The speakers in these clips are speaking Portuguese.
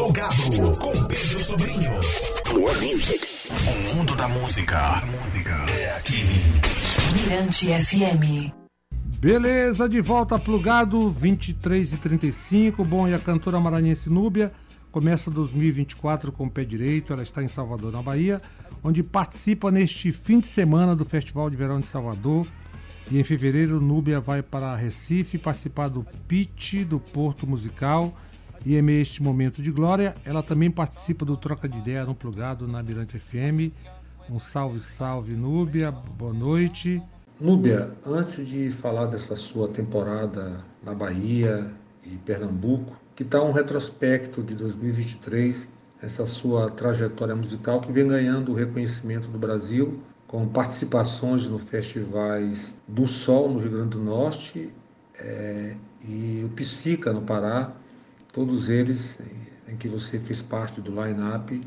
Plugado com Pedro Sobrinho. More music. O mundo da música é aqui. Mirante FM. Beleza, de volta plugado 23 e 35. Bom, e a cantora maranhense Núbia começa 2024 com o pé direito. Ela está em Salvador, na Bahia, onde participa neste fim de semana do Festival de Verão de Salvador. E em fevereiro, Núbia vai para Recife participar do Pitch do Porto Musical. E em meio a este momento de glória, ela também participa do Troca de Ideia no Plugado na Mirante FM. Um salve, salve, Núbia. Boa noite. Núbia, antes de falar dessa sua temporada na Bahia e Pernambuco, que tal um retrospecto de 2023, essa sua trajetória musical que vem ganhando o reconhecimento do Brasil, com participações no festivais do Sol no Rio Grande do Norte é, e o Psica no Pará, todos eles em que você fez parte do line-up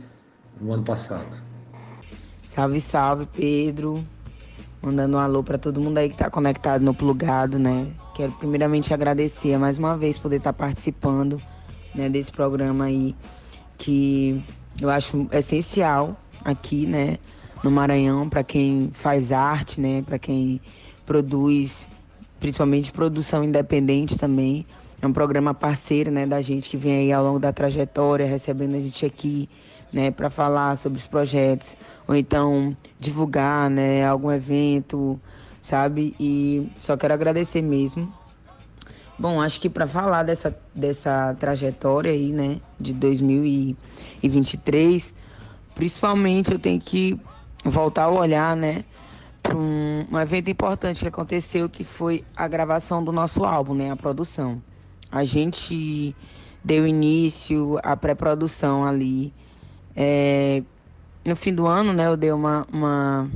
no ano passado. Salve, salve, Pedro. Mandando um alô para todo mundo aí que está conectado no Plugado, né? Quero primeiramente agradecer mais uma vez poder estar tá participando né, desse programa aí que eu acho essencial aqui, né, no Maranhão para quem faz arte, né, para quem produz, principalmente produção independente também. É um programa parceiro, né, da gente que vem aí ao longo da trajetória recebendo a gente aqui, né, para falar sobre os projetos ou então divulgar, né, algum evento, sabe? E só quero agradecer mesmo. Bom, acho que para falar dessa, dessa trajetória aí, né, de 2023, principalmente eu tenho que voltar a olhar, né, para um, um evento importante que aconteceu, que foi a gravação do nosso álbum, né, a produção. A gente deu início à pré-produção ali é, no fim do ano, né, eu dei uma, uma,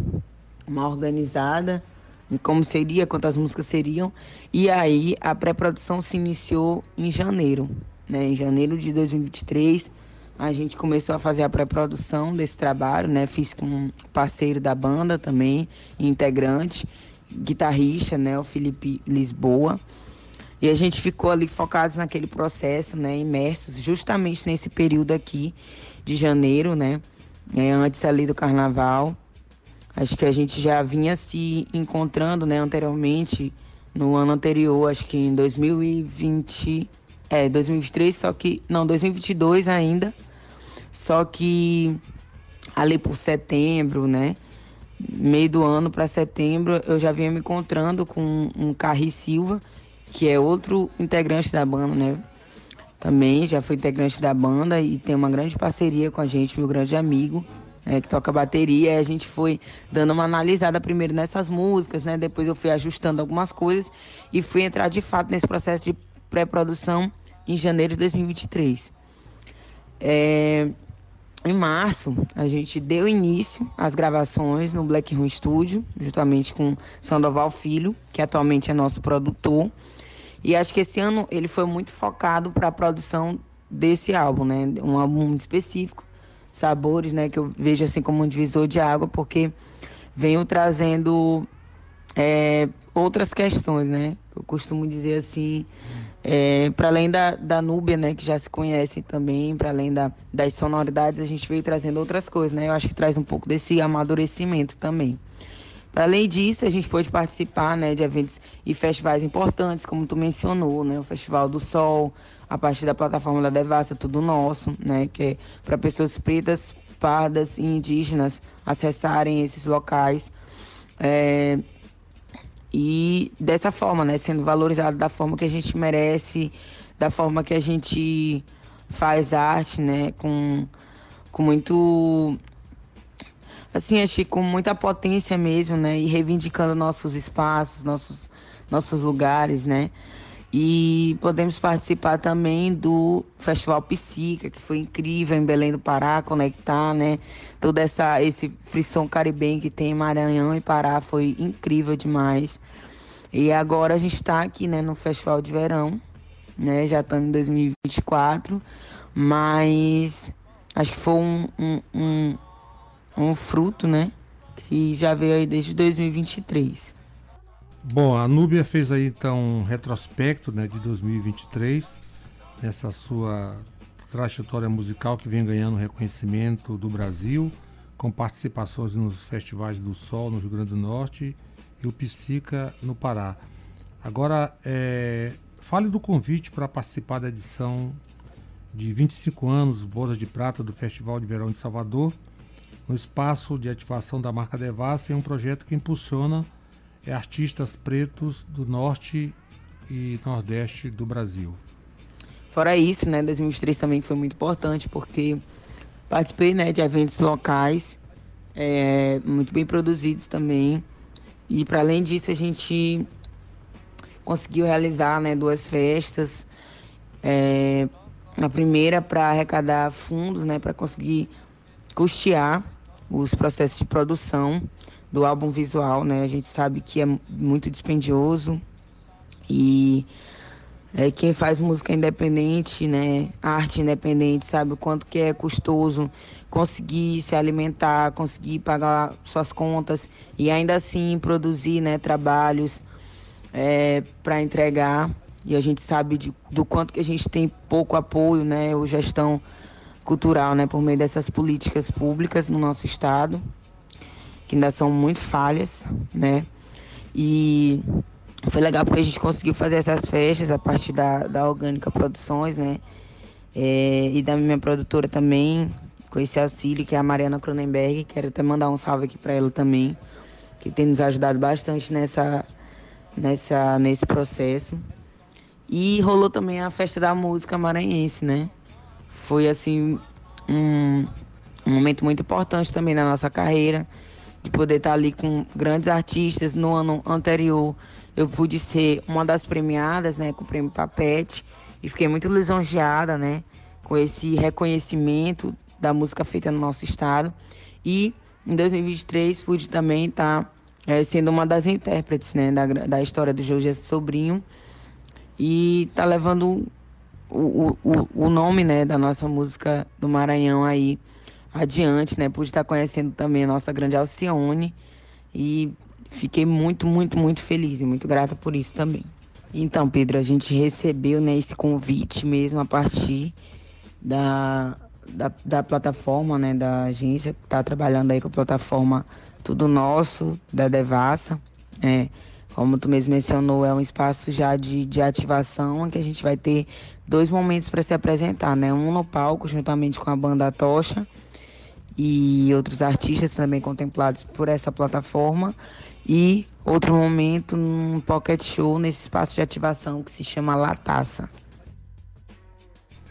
uma organizada em como seria, quantas músicas seriam. E aí a pré-produção se iniciou em janeiro. Né? Em janeiro de 2023, a gente começou a fazer a pré-produção desse trabalho, né? Fiz com um parceiro da banda também, integrante, guitarrista, né? O Felipe Lisboa. E a gente ficou ali focados naquele processo, né? Imersos justamente nesse período aqui de janeiro, né? É, antes ali do carnaval. Acho que a gente já vinha se encontrando, né, anteriormente, no ano anterior, acho que em 2020, é, 2023, só que, não, 2022 ainda, só que ali por setembro, né, meio do ano para setembro, eu já vinha me encontrando com um Carri Silva, que é outro integrante da banda, né, também já foi integrante da banda e tem uma grande parceria com a gente, meu grande amigo, né, que toca bateria. E a gente foi dando uma analisada primeiro nessas músicas, né? Depois eu fui ajustando algumas coisas e fui entrar de fato nesse processo de pré-produção em janeiro de 2023. É, em março, a gente deu início às gravações no Black Room Studio, juntamente com Sandoval Filho, que atualmente é nosso produtor. E acho que esse ano ele foi muito focado para a produção desse álbum, né? Um álbum específico, Sabores, né? Que eu vejo assim como um divisor de água, porque venho trazendo é, outras questões, né? Eu costumo dizer assim, é, para além da, da Núbia, né? Que já se conhecem também, para além da, das sonoridades, a gente veio trazendo outras coisas, né? Eu acho que traz um pouco desse amadurecimento também. Além disso, a gente pôde participar né, de eventos e festivais importantes, como tu mencionou, né, o Festival do Sol, a partir da plataforma da Devassa, Tudo Nosso, né, que é para pessoas pretas, pardas e indígenas acessarem esses locais. É, e dessa forma, né, sendo valorizado da forma que a gente merece, da forma que a gente faz arte, né, com, com muito assim, acho que com muita potência mesmo, né? E reivindicando nossos espaços, nossos, nossos lugares, né? E podemos participar também do Festival Psica, que foi incrível em Belém do Pará, conectar, né? Todo essa, esse frisson caribenho que tem em Maranhão e Pará foi incrível demais. E agora a gente está aqui, né, no Festival de Verão, né? Já estamos em 2024, mas acho que foi um, um, um um fruto, né? Que já veio aí desde 2023. Bom, a Núbia fez aí então um retrospecto né, de 2023, nessa sua trajetória musical que vem ganhando reconhecimento do Brasil, com participações nos festivais do Sol no Rio Grande do Norte e o Psica no Pará. Agora, é, fale do convite para participar da edição de 25 anos Bodas de Prata do Festival de Verão de Salvador, no espaço de ativação da marca Devassa, é um projeto que impulsiona é, artistas pretos do norte e nordeste do Brasil. Fora isso, né, 2023 também foi muito importante porque participei, né, de eventos locais é, muito bem produzidos também. E para além disso, a gente conseguiu realizar, né, duas festas. É, a primeira para arrecadar fundos, né, para conseguir custear os processos de produção do álbum visual, né? A gente sabe que é muito dispendioso e é, quem faz música independente, né, arte independente, sabe o quanto que é custoso conseguir se alimentar, conseguir pagar suas contas e ainda assim produzir, né, trabalhos é, para entregar. E a gente sabe de, do quanto que a gente tem pouco apoio, né, ou gestão cultural, né, por meio dessas políticas públicas no nosso estado, que ainda são muito falhas, né, e foi legal porque a gente conseguiu fazer essas festas a partir da, da Orgânica Produções, né? É, e da minha produtora também, conheci a Cília, que é a Mariana Cronenberg. Quero até mandar um salve aqui para ela também, que tem nos ajudado bastante nessa, nessa, nesse processo. E rolou também a festa da música maranhense, né? Foi assim um, um momento muito importante também na nossa carreira, de poder estar ali com grandes artistas. No ano anterior eu pude ser uma das premiadas, né, com o prêmio Papete, e fiquei muito lisonjeada, né, com esse reconhecimento da música feita no nosso estado. E em 2023 pude também estar tá, é, sendo uma das intérpretes, né, da, da história do Jorge Sobrinho. E tá levando o, o, o nome, né, da nossa música do Maranhão aí adiante, né, pude estar conhecendo também a nossa grande Alcione e Fiquei muito, muito, muito feliz e muito grata por isso também. Então, Pedro, a gente recebeu né, esse convite mesmo a partir da, da, da plataforma, né, da agência que está trabalhando aí com a plataforma Tudo Nosso, da Devassa. É, como tu mesmo mencionou, é um espaço já de, de ativação que a gente vai ter dois momentos para se apresentar, né? Um no palco, juntamente com a banda Tocha e outros artistas também contemplados por essa plataforma e outro momento num pocket show nesse espaço de ativação que se chama Lataça.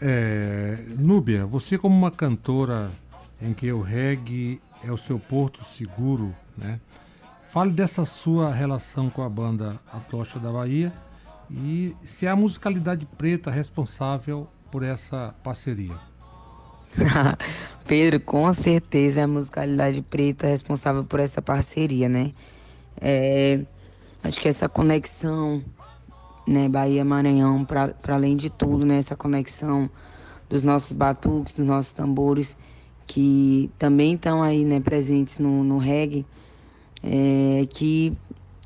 É, Núbia, você como uma cantora em que o reggae é o seu porto seguro, né? Fale dessa sua relação com a banda A Tocha da Bahia e se é a musicalidade preta responsável por essa parceria. Pedro, com certeza é a musicalidade preta responsável por essa parceria, né? É, acho que essa conexão, né, Bahia-Maranhão, para além de tudo, né, essa conexão dos nossos batuques, dos nossos tambores, que também estão aí, né, presentes no, no reggae, é, que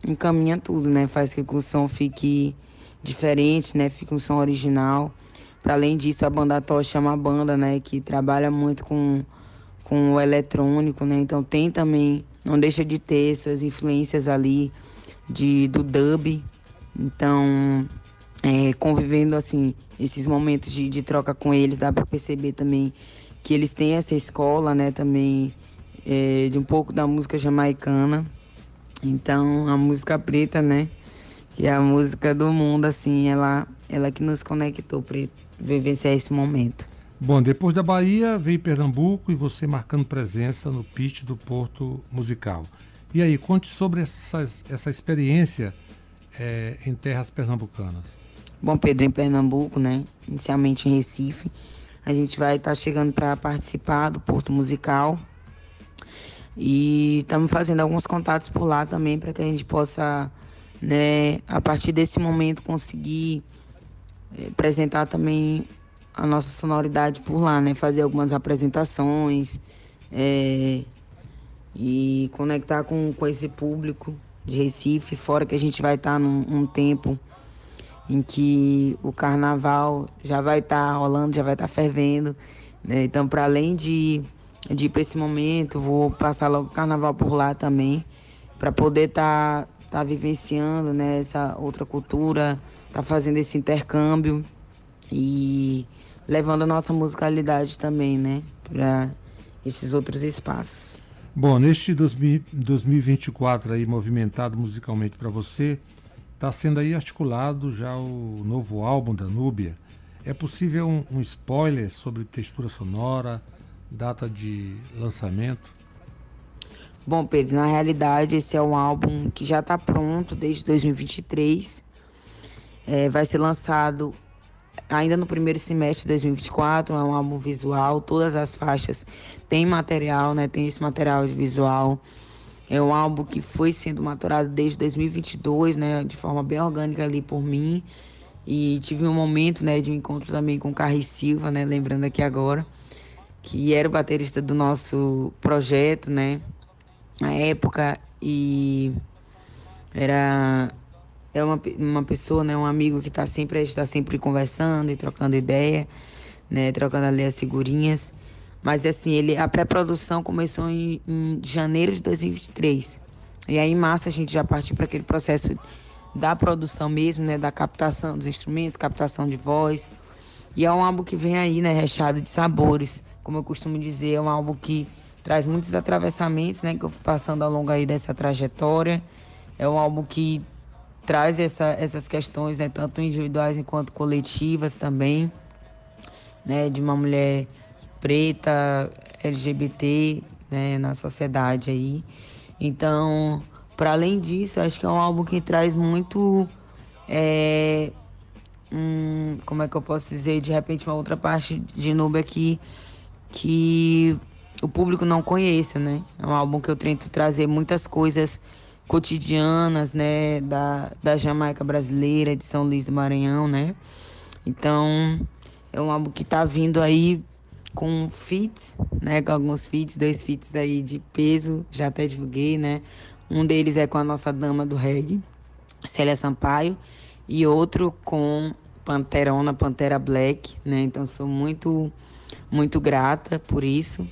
encaminha tudo, né, faz que o som fique diferente, né, fique um som original. Para além disso, a banda Tocha é uma banda, né, que trabalha muito com, com o eletrônico, né, então tem também não deixa de ter suas influências ali de, do dub. Então, é, convivendo assim, esses momentos de, de troca com eles, dá para perceber também que eles têm essa escola, né, também é, de um pouco da música jamaicana. Então, a música preta, né, que é a música do mundo, assim, ela, ela que nos conectou para vivenciar esse momento. Bom, depois da Bahia veio Pernambuco e você marcando presença no pitch do Porto Musical. E aí, conte sobre essas, essa experiência é, em terras pernambucanas. Bom, Pedro, em Pernambuco, né? Inicialmente em Recife. A gente vai estar tá chegando para participar do Porto Musical. E estamos fazendo alguns contatos por lá também para que a gente possa, né, a partir desse momento, conseguir apresentar também a nossa sonoridade por lá, né? Fazer algumas apresentações é, e conectar com, com esse público de Recife, fora que a gente vai estar num um tempo em que o carnaval já vai estar tá rolando, já vai estar tá fervendo. Né? Então, para além de, de ir para esse momento, vou passar logo o carnaval por lá também, para poder estar tá, tá vivenciando né, essa outra cultura, tá fazendo esse intercâmbio e levando a nossa musicalidade também, né, para esses outros espaços. Bom, neste 2024 aí movimentado musicalmente para você, está sendo aí articulado já o novo álbum da Núbia. É possível um, um spoiler sobre textura sonora, data de lançamento? Bom, Pedro, na realidade esse é um álbum que já está pronto desde 2023. É, vai ser lançado ainda no primeiro semestre de 2024. É um álbum visual, todas as faixas têm material, né? Tem esse material de visual. É um álbum que foi sendo maturado desde 2022, né? De forma bem orgânica ali por mim. E tive um momento, né, de um encontro também com o Carri Silva, né? Lembrando aqui agora, que era o baterista do nosso projeto, né? Na época. E era é uma, uma pessoa, né, um amigo que está sempre, está sempre conversando e trocando ideia, né, trocando ali as figurinhas. Mas assim, ele, a pré-produção começou em, em, janeiro de 2023. E aí em março a gente já partiu para aquele processo da produção mesmo, né, da captação dos instrumentos, captação de voz. E é um álbum que vem aí, né, recheado de sabores. Como eu costumo dizer, é um álbum que traz muitos atravessamentos, né, que eu fui passando ao longo aí dessa trajetória. É um álbum que traz essa, essas questões, né, tanto individuais quanto coletivas também, né, de uma mulher preta, LGBT, né, na sociedade aí. Então, para além disso, acho que é um álbum que traz muito, é, um, como é que eu posso dizer, de repente uma outra parte de Nubia que que o público não conheça, né? É um álbum que eu tento trazer muitas coisas cotidianas, né, da, da Jamaica brasileira, de São Luís do Maranhão, né? Então, é um álbum que tá vindo aí com feats, né, com alguns feats, dois feats daí de peso, já até divulguei, né? Um deles é com a nossa dama do reggae, Célia Sampaio, e outro com Panterona, Pantera Black, né? Então sou muito muito grata por isso.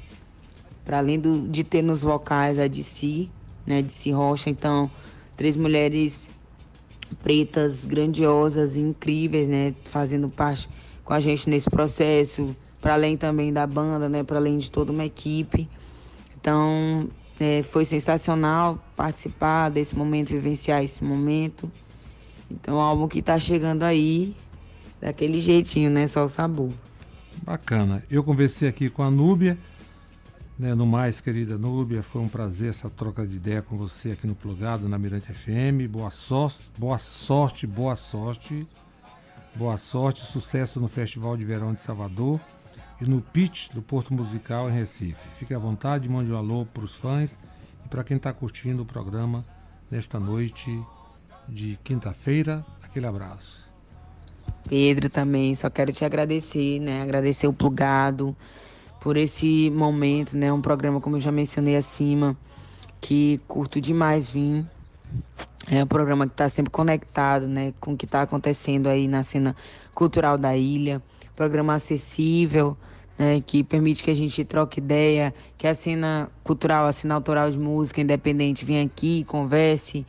Para além do, de ter nos vocais a si, né, de Si Rocha. Então, três mulheres pretas grandiosas e incríveis, né, fazendo parte com a gente nesse processo, para além também da banda, né, para além de toda uma equipe. Então, é, foi sensacional participar desse momento, vivenciar esse momento. Então, um álbum que está chegando aí daquele jeitinho, né, só o sabor. Bacana. Eu conversei aqui com a Núbia né, no mais, querida Núbia, foi um prazer essa troca de ideia com você aqui no Plugado, na Mirante FM. Boa sorte, boa sorte, boa sorte. Boa sorte, sucesso no Festival de Verão de Salvador e no pitch do Porto Musical em Recife. Fique à vontade, mande um alô para os fãs e para quem está curtindo o programa nesta noite de quinta-feira. Aquele abraço. Pedro também, só quero te agradecer, né? Agradecer o Plugado por esse momento, né? Um programa, como eu já mencionei acima, que curto demais vir. É um programa que está sempre conectado, né, com o que está acontecendo aí na cena cultural da ilha. Programa acessível, né, que permite que a gente troque ideia, que a cena cultural, a cena autoral de música independente venha aqui, converse,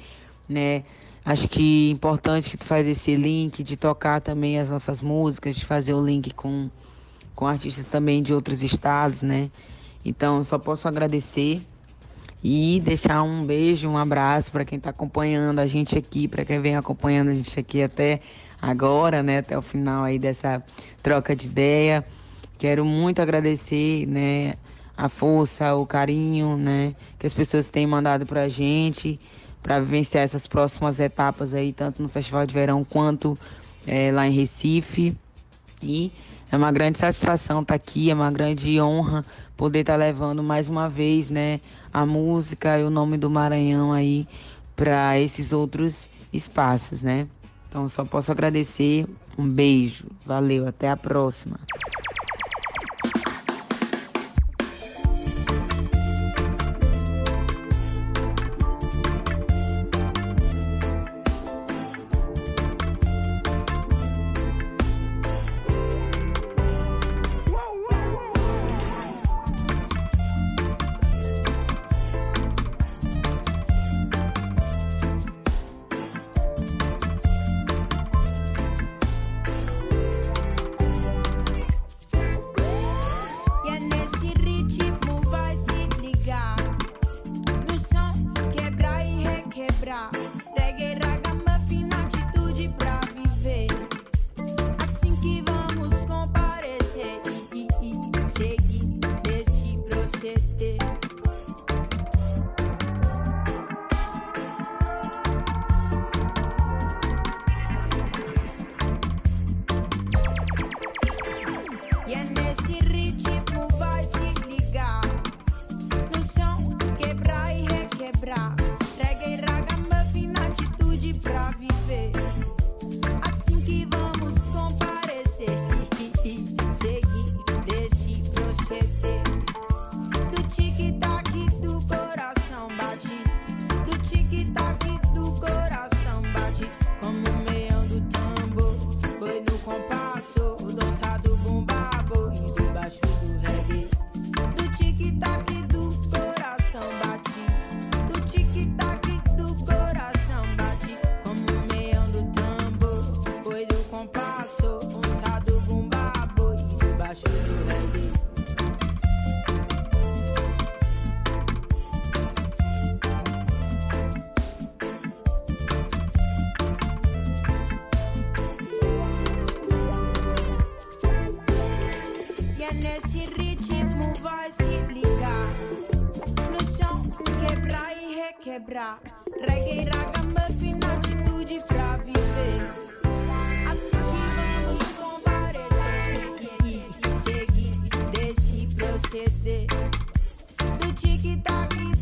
né. Acho que é importante que tu faz esse link de tocar também as nossas músicas, de fazer o link com com artistas também de outros estados, né? Então, só posso agradecer e deixar um beijo, um abraço para quem está acompanhando a gente aqui, para quem vem acompanhando a gente aqui até agora, né? Até o final aí dessa troca de ideia. Quero muito agradecer, né? A força, o carinho, né? Que as pessoas têm mandado para a gente para vivenciar essas próximas etapas aí, tanto no Festival de Verão quanto é, lá em Recife. E é uma grande satisfação estar tá aqui, é uma grande honra poder estar tá levando mais uma vez, né, a música e o nome do Maranhão aí para esses outros espaços, né? Então só posso agradecer. Um beijo. Valeu, até a próxima.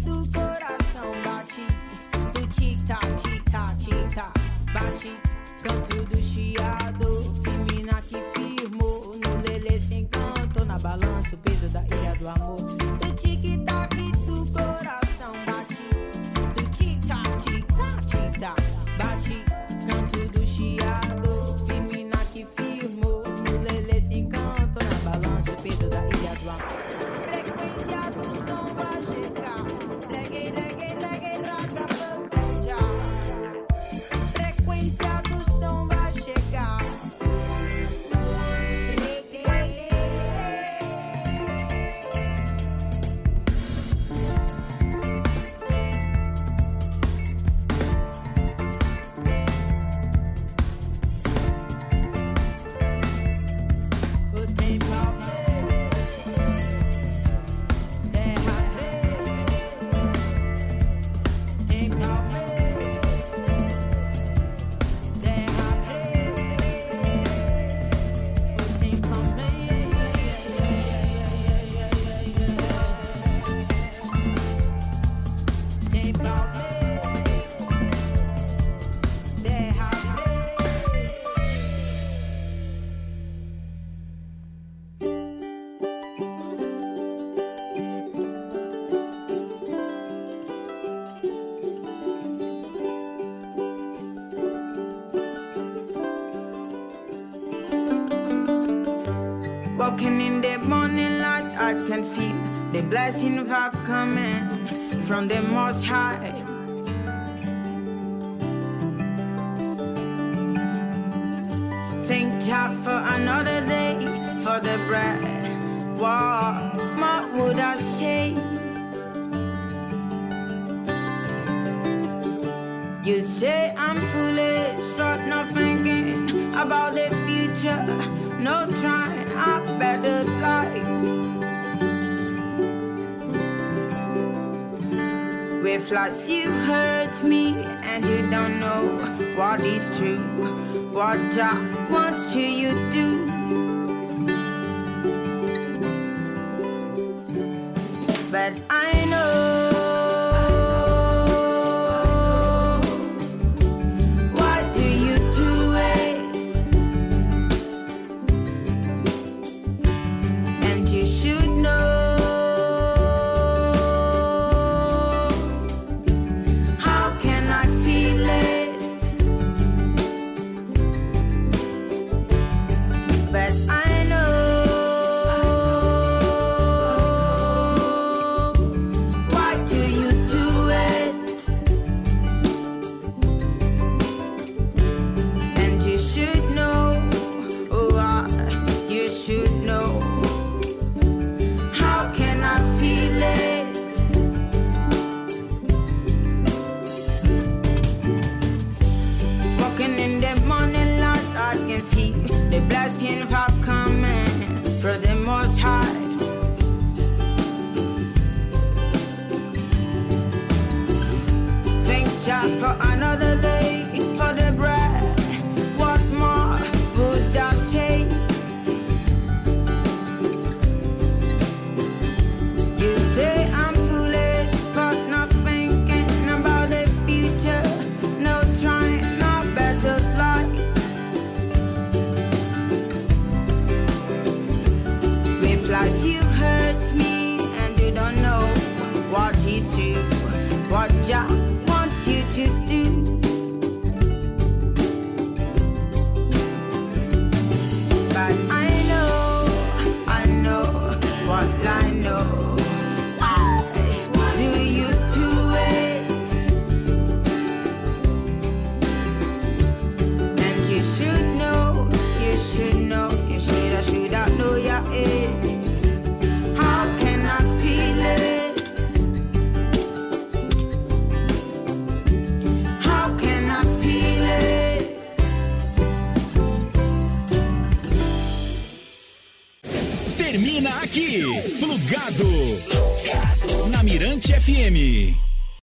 tu Walking in the morning light, I can feel the blessing vibe coming from the Most High. Thank God for another day, for the bread. What more would I say? You say I'm foolish, but not thinking about the future no trying our better life. With lies you hurt me and you don't know what is true. What I wants to you do.